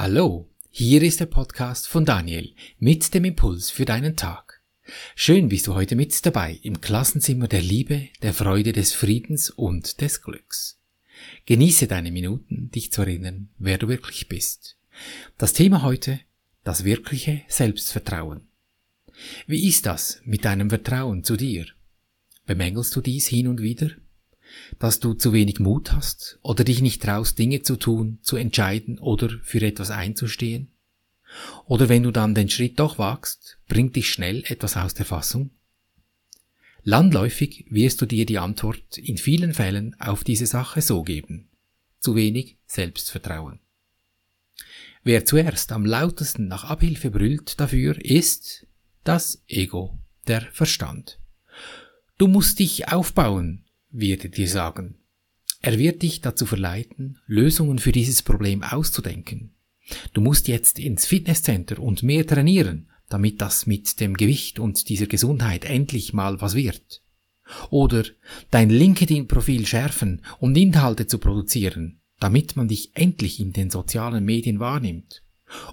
Hallo, hier ist der Podcast von Daniel mit dem Impuls für deinen Tag. Schön bist du heute mit dabei im Klassenzimmer der Liebe, der Freude, des Friedens und des Glücks. Genieße deine Minuten, dich zu erinnern, wer du wirklich bist. Das Thema heute, das wirkliche Selbstvertrauen. Wie ist das mit deinem Vertrauen zu dir? Bemängelst du dies hin und wieder? Dass du zu wenig Mut hast oder dich nicht traust, Dinge zu tun, zu entscheiden oder für etwas einzustehen? Oder wenn du dann den Schritt doch wagst, bringt dich schnell etwas aus der Fassung? Landläufig wirst du dir die Antwort in vielen Fällen auf diese Sache so geben. Zu wenig Selbstvertrauen. Wer zuerst am lautesten nach Abhilfe brüllt dafür, ist das Ego, der Verstand. Du musst dich aufbauen, wird er dir sagen. Er wird dich dazu verleiten, Lösungen für dieses Problem auszudenken. Du musst jetzt ins Fitnesscenter und mehr trainieren, damit das mit dem Gewicht und dieser Gesundheit endlich mal was wird. Oder dein LinkedIn-Profil schärfen und Inhalte zu produzieren, damit man dich endlich in den sozialen Medien wahrnimmt.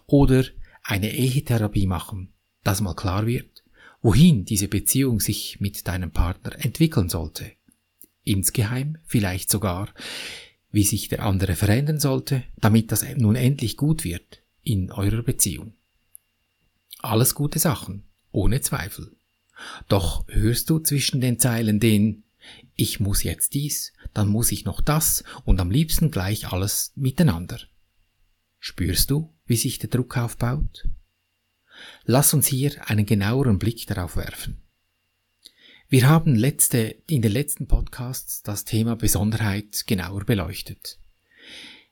Oder eine Ehetherapie machen, dass mal klar wird, wohin diese Beziehung sich mit deinem Partner entwickeln sollte insgeheim, vielleicht sogar, wie sich der andere verändern sollte, damit das nun endlich gut wird in eurer Beziehung. Alles gute Sachen, ohne Zweifel. Doch hörst du zwischen den Zeilen den Ich muss jetzt dies, dann muss ich noch das und am liebsten gleich alles miteinander. Spürst du, wie sich der Druck aufbaut? Lass uns hier einen genaueren Blick darauf werfen. Wir haben letzte, in den letzten Podcasts das Thema Besonderheit genauer beleuchtet.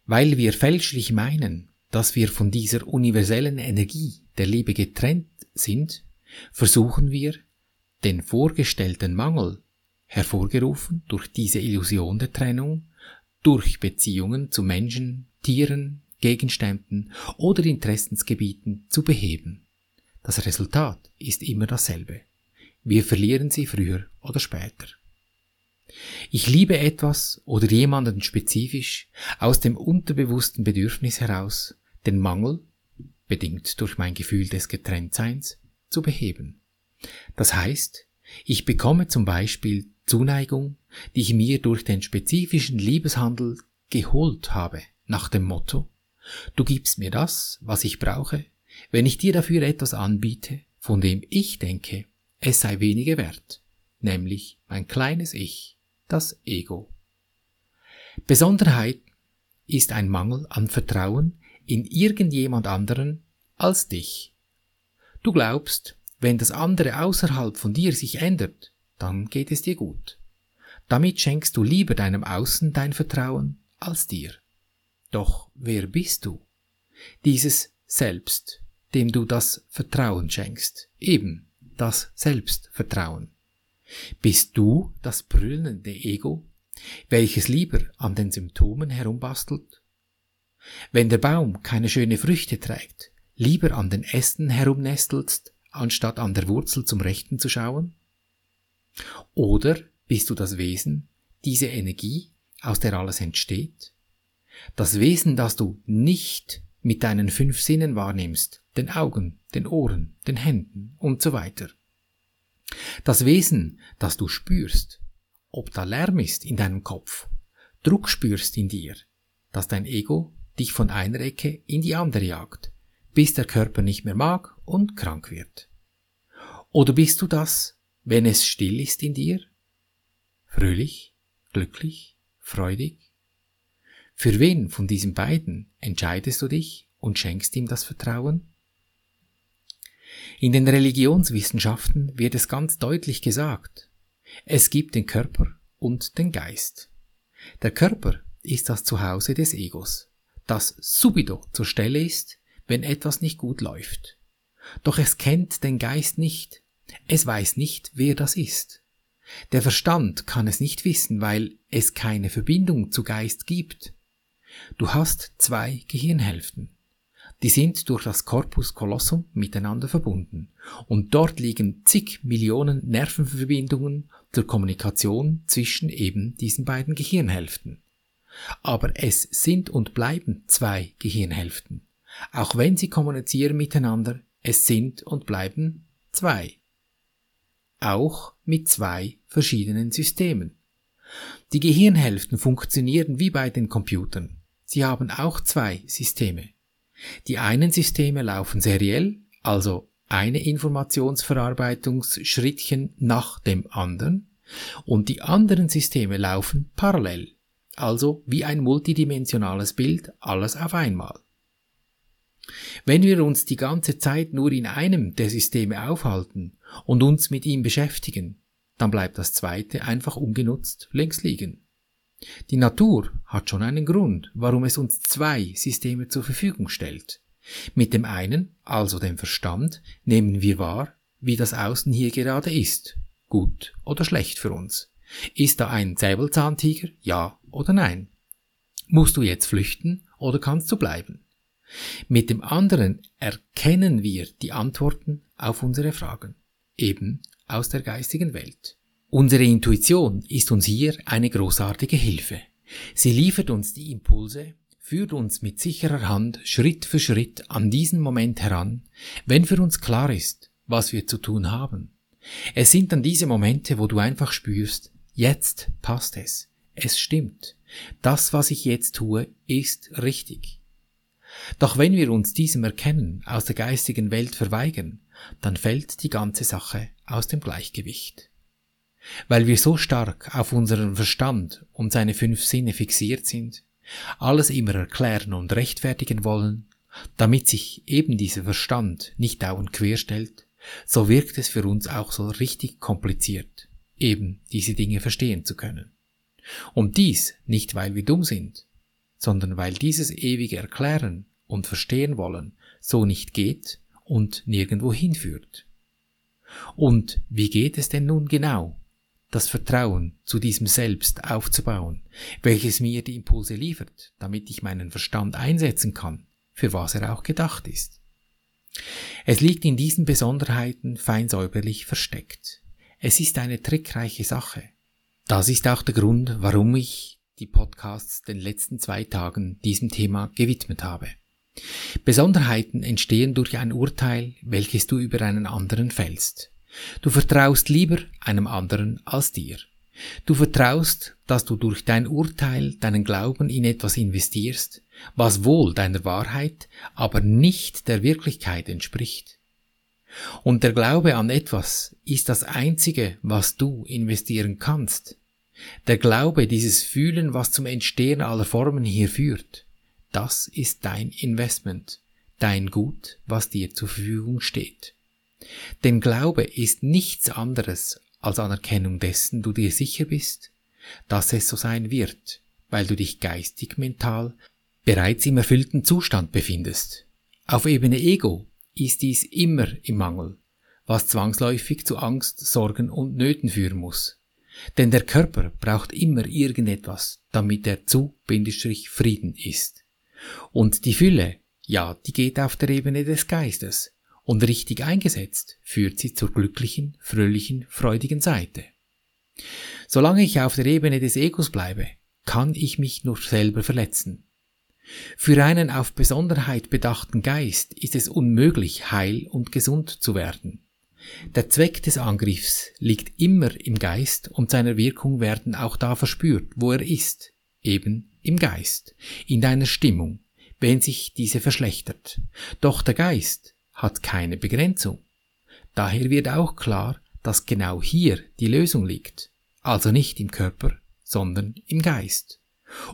Weil wir fälschlich meinen, dass wir von dieser universellen Energie der Liebe getrennt sind, versuchen wir, den vorgestellten Mangel, hervorgerufen durch diese Illusion der Trennung, durch Beziehungen zu Menschen, Tieren, Gegenständen oder Interessensgebieten zu beheben. Das Resultat ist immer dasselbe. Wir verlieren sie früher oder später. Ich liebe etwas oder jemanden spezifisch aus dem unterbewussten Bedürfnis heraus, den Mangel, bedingt durch mein Gefühl des Getrenntseins, zu beheben. Das heißt, ich bekomme zum Beispiel Zuneigung, die ich mir durch den spezifischen Liebeshandel geholt habe, nach dem Motto, du gibst mir das, was ich brauche, wenn ich dir dafür etwas anbiete, von dem ich denke, es sei weniger wert, nämlich mein kleines Ich, das Ego. Besonderheit ist ein Mangel an Vertrauen in irgendjemand anderen als dich. Du glaubst, wenn das andere außerhalb von dir sich ändert, dann geht es dir gut. Damit schenkst du lieber deinem Außen dein Vertrauen als dir. Doch wer bist du? Dieses Selbst, dem du das Vertrauen schenkst, eben das Selbstvertrauen? Bist du das brüllende Ego, welches lieber an den Symptomen herumbastelt? Wenn der Baum keine schöne Früchte trägt, lieber an den Ästen herumnestelst, anstatt an der Wurzel zum Rechten zu schauen? Oder bist du das Wesen, diese Energie, aus der alles entsteht? Das Wesen, das du nicht mit deinen fünf Sinnen wahrnimmst, den Augen, den Ohren, den Händen und so weiter. Das Wesen, das du spürst, ob da Lärm ist in deinem Kopf, Druck spürst in dir, dass dein Ego dich von einer Ecke in die andere jagt, bis der Körper nicht mehr mag und krank wird. Oder bist du das, wenn es still ist in dir? Fröhlich, glücklich, freudig? Für wen von diesen beiden entscheidest du dich und schenkst ihm das Vertrauen? In den Religionswissenschaften wird es ganz deutlich gesagt, es gibt den Körper und den Geist. Der Körper ist das Zuhause des Egos, das subito zur Stelle ist, wenn etwas nicht gut läuft. Doch es kennt den Geist nicht, es weiß nicht, wer das ist. Der Verstand kann es nicht wissen, weil es keine Verbindung zu Geist gibt. Du hast zwei Gehirnhälften. Die sind durch das Corpus colossum miteinander verbunden. Und dort liegen zig Millionen Nervenverbindungen zur Kommunikation zwischen eben diesen beiden Gehirnhälften. Aber es sind und bleiben zwei Gehirnhälften. Auch wenn sie kommunizieren miteinander, es sind und bleiben zwei. Auch mit zwei verschiedenen Systemen. Die Gehirnhälften funktionieren wie bei den Computern. Sie haben auch zwei Systeme. Die einen Systeme laufen seriell, also eine Informationsverarbeitungsschrittchen nach dem anderen, und die anderen Systeme laufen parallel, also wie ein multidimensionales Bild, alles auf einmal. Wenn wir uns die ganze Zeit nur in einem der Systeme aufhalten und uns mit ihm beschäftigen, dann bleibt das zweite einfach ungenutzt links liegen. Die Natur hat schon einen Grund, warum es uns zwei Systeme zur Verfügung stellt. Mit dem einen, also dem Verstand, nehmen wir wahr, wie das Außen hier gerade ist, gut oder schlecht für uns. Ist da ein Säbelzahntiger, ja oder nein? Musst du jetzt flüchten oder kannst du bleiben? Mit dem anderen erkennen wir die Antworten auf unsere Fragen, eben aus der geistigen Welt. Unsere Intuition ist uns hier eine großartige Hilfe. Sie liefert uns die Impulse, führt uns mit sicherer Hand Schritt für Schritt an diesen Moment heran, wenn für uns klar ist, was wir zu tun haben. Es sind dann diese Momente, wo du einfach spürst, jetzt passt es, es stimmt, das, was ich jetzt tue, ist richtig. Doch wenn wir uns diesem Erkennen aus der geistigen Welt verweigern, dann fällt die ganze Sache aus dem Gleichgewicht. Weil wir so stark auf unseren Verstand und seine fünf Sinne fixiert sind, alles immer erklären und rechtfertigen wollen, damit sich eben dieser Verstand nicht dauernd querstellt, so wirkt es für uns auch so richtig kompliziert, eben diese Dinge verstehen zu können. Und dies nicht, weil wir dumm sind, sondern weil dieses ewige Erklären und Verstehen wollen so nicht geht und nirgendwo hinführt. Und wie geht es denn nun genau, das Vertrauen zu diesem Selbst aufzubauen, welches mir die Impulse liefert, damit ich meinen Verstand einsetzen kann, für was er auch gedacht ist? Es liegt in diesen Besonderheiten fein säuberlich versteckt. Es ist eine trickreiche Sache. Das ist auch der Grund, warum ich die Podcasts den letzten zwei Tagen diesem Thema gewidmet habe. Besonderheiten entstehen durch ein Urteil, welches du über einen anderen fällst. Du vertraust lieber einem anderen als dir. Du vertraust, dass du durch dein Urteil deinen Glauben in etwas investierst, was wohl deiner Wahrheit, aber nicht der Wirklichkeit entspricht. Und der Glaube an etwas ist das Einzige, was du investieren kannst. Der Glaube, dieses Fühlen, was zum Entstehen aller Formen hier führt, das ist dein Investment, dein Gut, was dir zur Verfügung steht. Denn Glaube ist nichts anderes als Anerkennung dessen du dir sicher bist, dass es so sein wird, weil du dich geistig, mental bereits im erfüllten Zustand befindest. Auf Ebene Ego ist dies immer im Mangel, was zwangsläufig zu Angst, Sorgen und Nöten führen muss. Denn der Körper braucht immer irgendetwas, damit er zu Bindestrich Frieden ist. Und die Fülle, ja, die geht auf der Ebene des Geistes. Und richtig eingesetzt führt sie zur glücklichen, fröhlichen, freudigen Seite. Solange ich auf der Ebene des Egos bleibe, kann ich mich nur selber verletzen. Für einen auf Besonderheit bedachten Geist ist es unmöglich, heil und gesund zu werden. Der Zweck des Angriffs liegt immer im Geist und seiner Wirkung werden auch da verspürt, wo er ist, eben im Geist, in deiner Stimmung, wenn sich diese verschlechtert. Doch der Geist hat keine Begrenzung. Daher wird auch klar, dass genau hier die Lösung liegt, also nicht im Körper, sondern im Geist.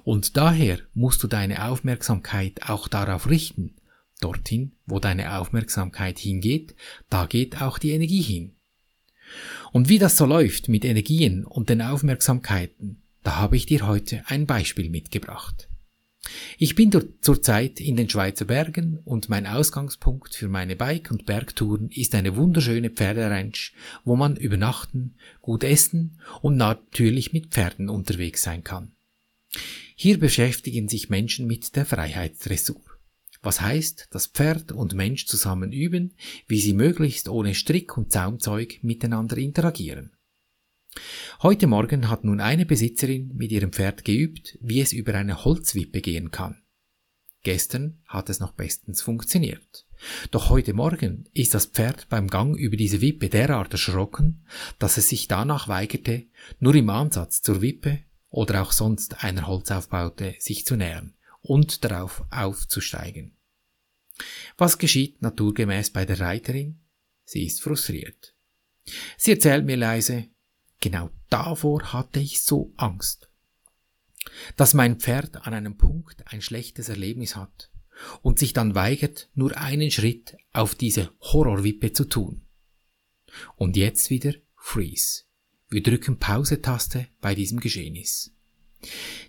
Und daher musst du deine Aufmerksamkeit auch darauf richten. Dorthin, wo deine Aufmerksamkeit hingeht, da geht auch die Energie hin. Und wie das so läuft mit Energien und den Aufmerksamkeiten, da habe ich dir heute ein Beispiel mitgebracht. Ich bin zurzeit in den Schweizer Bergen und mein Ausgangspunkt für meine Bike- und Bergtouren ist eine wunderschöne Pferderanch, wo man übernachten, gut essen und natürlich mit Pferden unterwegs sein kann. Hier beschäftigen sich Menschen mit der Freiheitsdressur. Was heißt, dass Pferd und Mensch zusammen üben, wie sie möglichst ohne Strick und Zaumzeug miteinander interagieren. Heute Morgen hat nun eine Besitzerin mit ihrem Pferd geübt, wie es über eine Holzwippe gehen kann. Gestern hat es noch bestens funktioniert. Doch heute Morgen ist das Pferd beim Gang über diese Wippe derart erschrocken, dass es sich danach weigerte, nur im Ansatz zur Wippe oder auch sonst einer Holzaufbaute sich zu nähern und darauf aufzusteigen. Was geschieht naturgemäß bei der Reiterin? Sie ist frustriert. Sie erzählt mir leise, genau davor hatte ich so Angst. Dass mein Pferd an einem Punkt ein schlechtes Erlebnis hat und sich dann weigert, nur einen Schritt auf diese Horrorwippe zu tun. Und jetzt wieder Freeze. Wir drücken Pause-Taste bei diesem Geschehnis.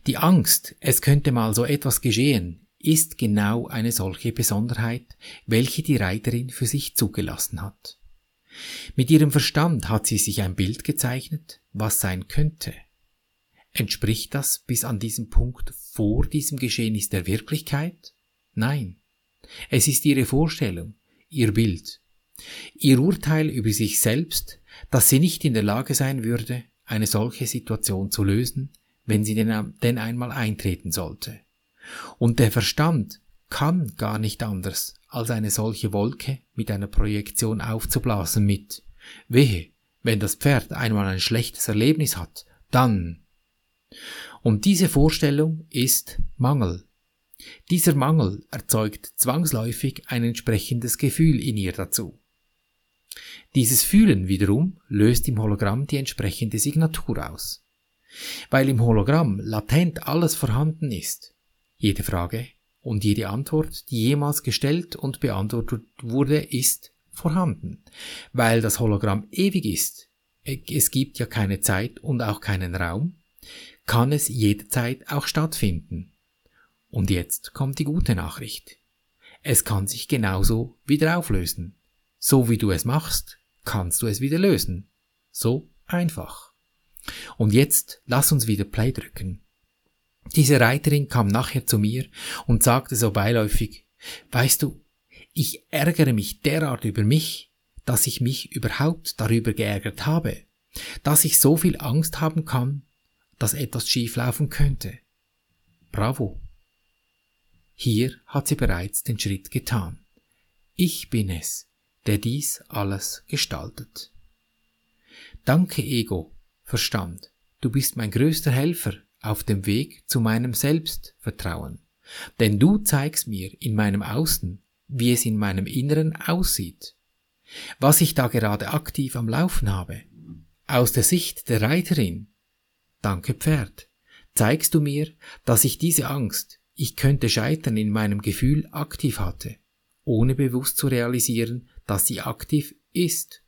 Die Angst, es könnte mal so etwas geschehen, ist genau eine solche Besonderheit, welche die Reiterin für sich zugelassen hat. Mit ihrem Verstand hat sie sich ein Bild gezeichnet, was sein könnte. Entspricht das bis an diesem Punkt vor diesem Geschehnis der Wirklichkeit? Nein. Es ist ihre Vorstellung, ihr Bild, ihr Urteil über sich selbst, dass sie nicht in der Lage sein würde, eine solche Situation zu lösen, wenn sie denn, einmal eintreten sollte. Und der Verstand kann gar nicht anders, als eine solche Wolke mit einer Projektion aufzublasen mit Wehe, wenn das Pferd einmal ein schlechtes Erlebnis hat, dann. Und diese Vorstellung ist Mangel. Dieser Mangel erzeugt zwangsläufig ein entsprechendes Gefühl in ihr dazu. Dieses Fühlen wiederum löst im Hologramm die entsprechende Signatur aus. Weil im Hologramm latent alles vorhanden ist, jede Frage und jede Antwort, die jemals gestellt und beantwortet wurde, ist vorhanden. Weil das Hologramm ewig ist, es gibt ja keine Zeit und auch keinen Raum, kann es jederzeit auch stattfinden. Und jetzt kommt die gute Nachricht. Es kann sich genauso wieder auflösen. So wie du es machst, kannst du es wieder lösen. So einfach. Und jetzt lass uns wieder Play drücken. Diese Reiterin kam nachher zu mir und sagte so beiläufig, weißt du, ich ärgere mich derart über mich, dass ich mich überhaupt darüber geärgert habe, dass ich so viel Angst haben kann, dass etwas schieflaufen könnte. Bravo. Hier hat sie bereits den Schritt getan. Ich bin es, der dies alles gestaltet. Danke, Ego, Verstand, du bist mein größter Helfer auf dem Weg zu meinem Selbstvertrauen. Denn du zeigst mir in meinem Außen, wie es in meinem Inneren aussieht. Was ich da gerade aktiv am Laufen habe. Aus der Sicht der Reiterin. Danke Pferd. Zeigst du mir, dass ich diese Angst, ich könnte scheitern in meinem Gefühl aktiv hatte, ohne bewusst zu realisieren, dass sie aktiv ist.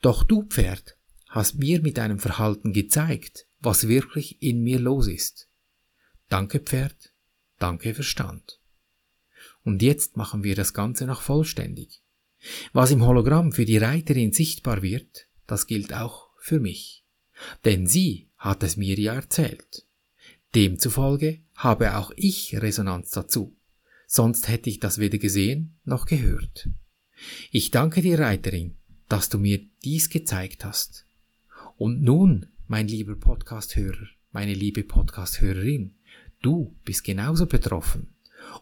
Doch du Pferd hast mir mit deinem Verhalten gezeigt, was wirklich in mir los ist. Danke Pferd, danke Verstand. Und jetzt machen wir das Ganze noch vollständig. Was im Hologramm für die Reiterin sichtbar wird, das gilt auch für mich. Denn sie hat es mir ja erzählt. Demzufolge habe auch ich Resonanz dazu, sonst hätte ich das weder gesehen noch gehört. Ich danke dir, Reiterin, dass du mir dies gezeigt hast. Und nun mein lieber Podcast-Hörer, meine liebe Podcast-Hörerin, du bist genauso betroffen.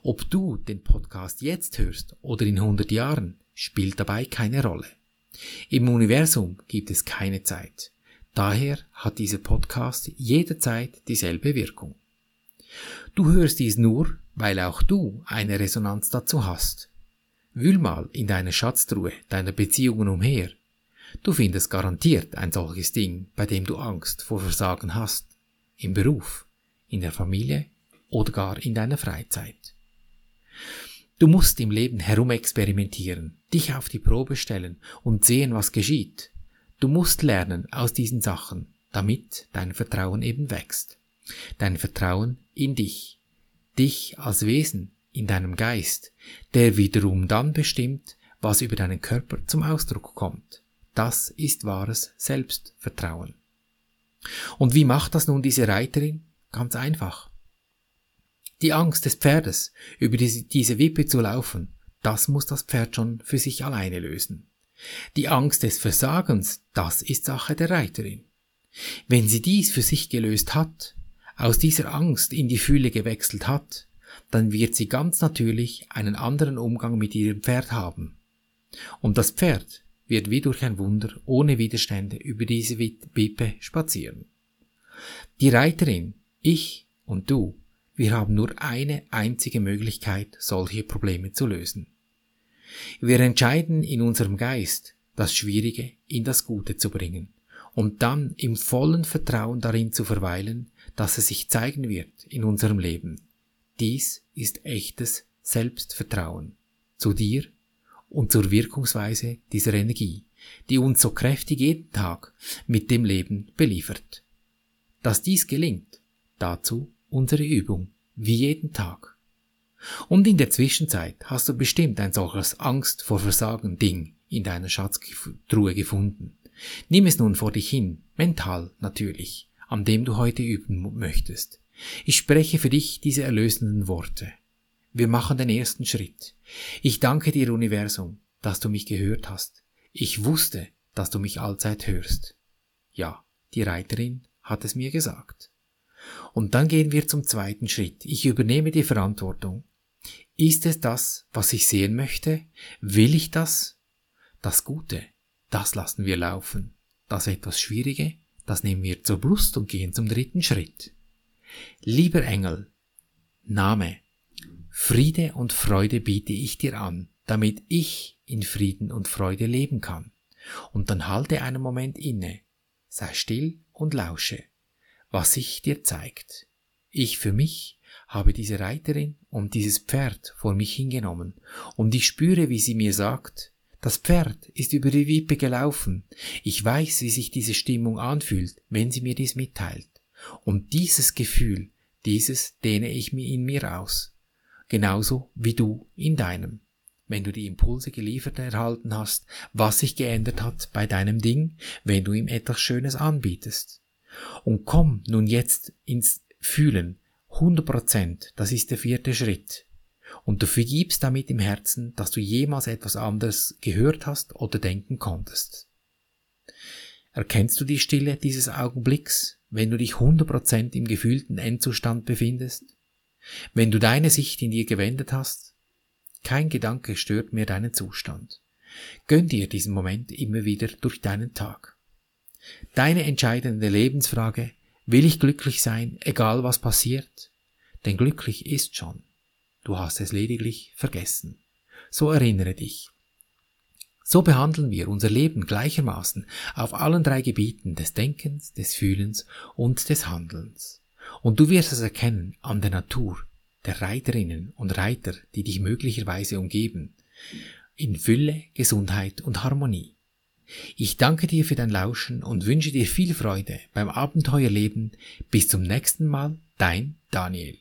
Ob du den Podcast jetzt hörst oder in 100 Jahren, spielt dabei keine Rolle. Im Universum gibt es keine Zeit. Daher hat dieser Podcast jederzeit dieselbe Wirkung. Du hörst dies nur, weil auch du eine Resonanz dazu hast. Wühl mal in deiner Schatztruhe deiner Beziehungen umher Du findest garantiert ein solches Ding, bei dem du Angst vor Versagen hast. Im Beruf, in der Familie oder gar in deiner Freizeit. Du musst im Leben herumexperimentieren, dich auf die Probe stellen und sehen, was geschieht. Du musst lernen aus diesen Sachen, damit dein Vertrauen eben wächst. Dein Vertrauen in dich, dich als Wesen, in deinem Geist, der wiederum dann bestimmt, was über deinen Körper zum Ausdruck kommt. Das ist wahres Selbstvertrauen. Und wie macht das nun diese Reiterin? Ganz einfach. Die Angst des Pferdes, über diese Wippe zu laufen, das muss das Pferd schon für sich alleine lösen. Die Angst des Versagens, das ist Sache der Reiterin. Wenn sie dies für sich gelöst hat, aus dieser Angst in die Fühle gewechselt hat, dann wird sie ganz natürlich einen anderen Umgang mit ihrem Pferd haben. Und das Pferd wird wie durch ein Wunder ohne Widerstände über diese Wippe spazieren. Die Reiterin, ich und du, wir haben nur eine einzige Möglichkeit, solche Probleme zu lösen. Wir entscheiden in unserem Geist, das Schwierige in das Gute zu bringen und dann im vollen Vertrauen darin zu verweilen, dass es sich zeigen wird in unserem Leben. Dies ist echtes Selbstvertrauen zu dir und zur Wirkungsweise dieser Energie, die uns so kräftig jeden Tag mit dem Leben beliefert. Dass dies gelingt, dazu unsere Übung, wie jeden Tag. Und in der Zwischenzeit hast du bestimmt ein solches Angst vor Versagen Ding in deiner Schatztruhe gefunden. Nimm es nun vor dich hin, mental natürlich, an dem du heute üben möchtest. Ich spreche für dich diese erlösenden Worte. Wir machen den ersten Schritt. Ich danke dir, Universum, dass du mich gehört hast. Ich wusste, dass du mich allzeit hörst. Ja, die Reiterin hat es mir gesagt. Und dann gehen wir zum zweiten Schritt. Ich übernehme die Verantwortung. Ist es das, was ich sehen möchte? Will ich das? Das Gute, das lassen wir laufen. Das etwas Schwierige, das nehmen wir zur Brust und gehen zum dritten Schritt. Lieber Engel, Name, Friede und Freude biete ich dir an, damit ich in Frieden und Freude leben kann. Und dann halte einen Moment inne, sei still und lausche, was sich dir zeigt. Ich für mich habe diese Reiterin und dieses Pferd vor mich hingenommen, und ich spüre, wie sie mir sagt, das Pferd ist über die Wippe gelaufen. Ich weiß, wie sich diese Stimmung anfühlt, wenn sie mir dies mitteilt. Und dieses Gefühl, dieses dehne ich mir in mir aus. Genauso wie du in deinem. Wenn du die Impulse geliefert erhalten hast, was sich geändert hat bei deinem Ding, wenn du ihm etwas Schönes anbietest. Und komm nun jetzt ins Fühlen. 100 Prozent, das ist der vierte Schritt und du vergibst damit im Herzen, dass du jemals etwas anderes gehört hast oder denken konntest. Erkennst du die Stille dieses Augenblicks, wenn du dich 100% im gefühlten Endzustand befindest? Wenn du deine Sicht in dir gewendet hast? Kein Gedanke stört mehr deinen Zustand. Gönn dir diesen Moment immer wieder durch deinen Tag. Deine entscheidende Lebensfrage, will ich glücklich sein, egal was passiert? Denn glücklich ist schon. Du hast es lediglich vergessen. So erinnere dich. So behandeln wir unser Leben gleichermaßen auf allen drei Gebieten des Denkens, des Fühlens und des Handelns. Und du wirst es erkennen an der Natur, der Reiterinnen und Reiter, die dich möglicherweise umgeben, in Fülle, Gesundheit und Harmonie. Ich danke dir für dein Lauschen und wünsche dir viel Freude beim Abenteuerleben. Bis zum nächsten Mal, dein Daniel.